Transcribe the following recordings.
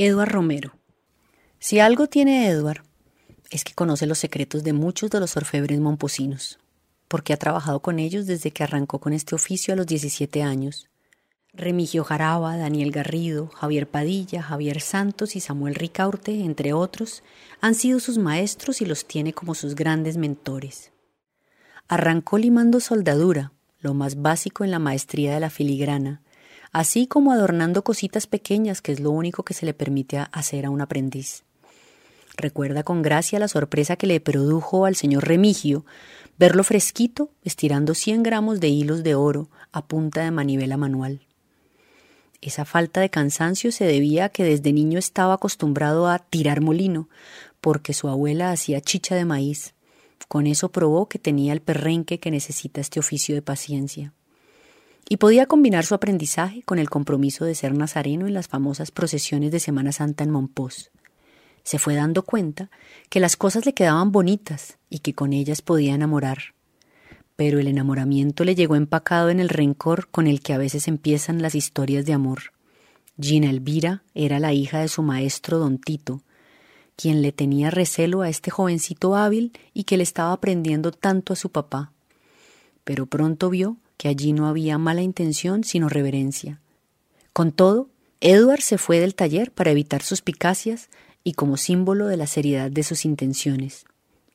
Edward Romero. Si algo tiene Edward, es que conoce los secretos de muchos de los orfebres momposinos, porque ha trabajado con ellos desde que arrancó con este oficio a los 17 años. Remigio Jaraba, Daniel Garrido, Javier Padilla, Javier Santos y Samuel Ricaurte, entre otros, han sido sus maestros y los tiene como sus grandes mentores. Arrancó limando soldadura, lo más básico en la maestría de la filigrana, así como adornando cositas pequeñas, que es lo único que se le permite hacer a un aprendiz. Recuerda con gracia la sorpresa que le produjo al señor Remigio verlo fresquito estirando 100 gramos de hilos de oro a punta de manivela manual. Esa falta de cansancio se debía a que desde niño estaba acostumbrado a tirar molino, porque su abuela hacía chicha de maíz. Con eso probó que tenía el perrenque que necesita este oficio de paciencia y podía combinar su aprendizaje con el compromiso de ser nazareno en las famosas procesiones de Semana Santa en Montpós. Se fue dando cuenta que las cosas le quedaban bonitas y que con ellas podía enamorar. Pero el enamoramiento le llegó empacado en el rencor con el que a veces empiezan las historias de amor. Gina Elvira era la hija de su maestro don Tito, quien le tenía recelo a este jovencito hábil y que le estaba aprendiendo tanto a su papá. Pero pronto vio que allí no había mala intención sino reverencia. Con todo, Edward se fue del taller para evitar suspicacias y como símbolo de la seriedad de sus intenciones,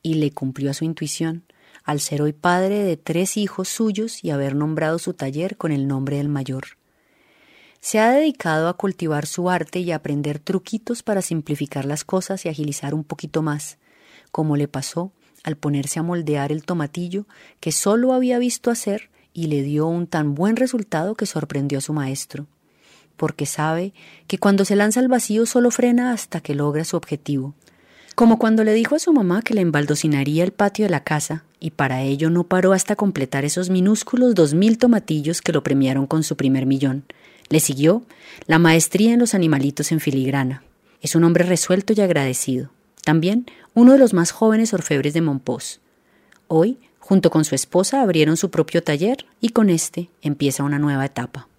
y le cumplió a su intuición, al ser hoy padre de tres hijos suyos y haber nombrado su taller con el nombre del mayor. Se ha dedicado a cultivar su arte y a aprender truquitos para simplificar las cosas y agilizar un poquito más, como le pasó al ponerse a moldear el tomatillo que solo había visto hacer y le dio un tan buen resultado que sorprendió a su maestro, porque sabe que cuando se lanza al vacío solo frena hasta que logra su objetivo. Como cuando le dijo a su mamá que le embaldocinaría el patio de la casa, y para ello no paró hasta completar esos minúsculos dos mil tomatillos que lo premiaron con su primer millón. Le siguió la maestría en los animalitos en filigrana. Es un hombre resuelto y agradecido. También uno de los más jóvenes orfebres de Montpós. Hoy Junto con su esposa abrieron su propio taller y con este empieza una nueva etapa.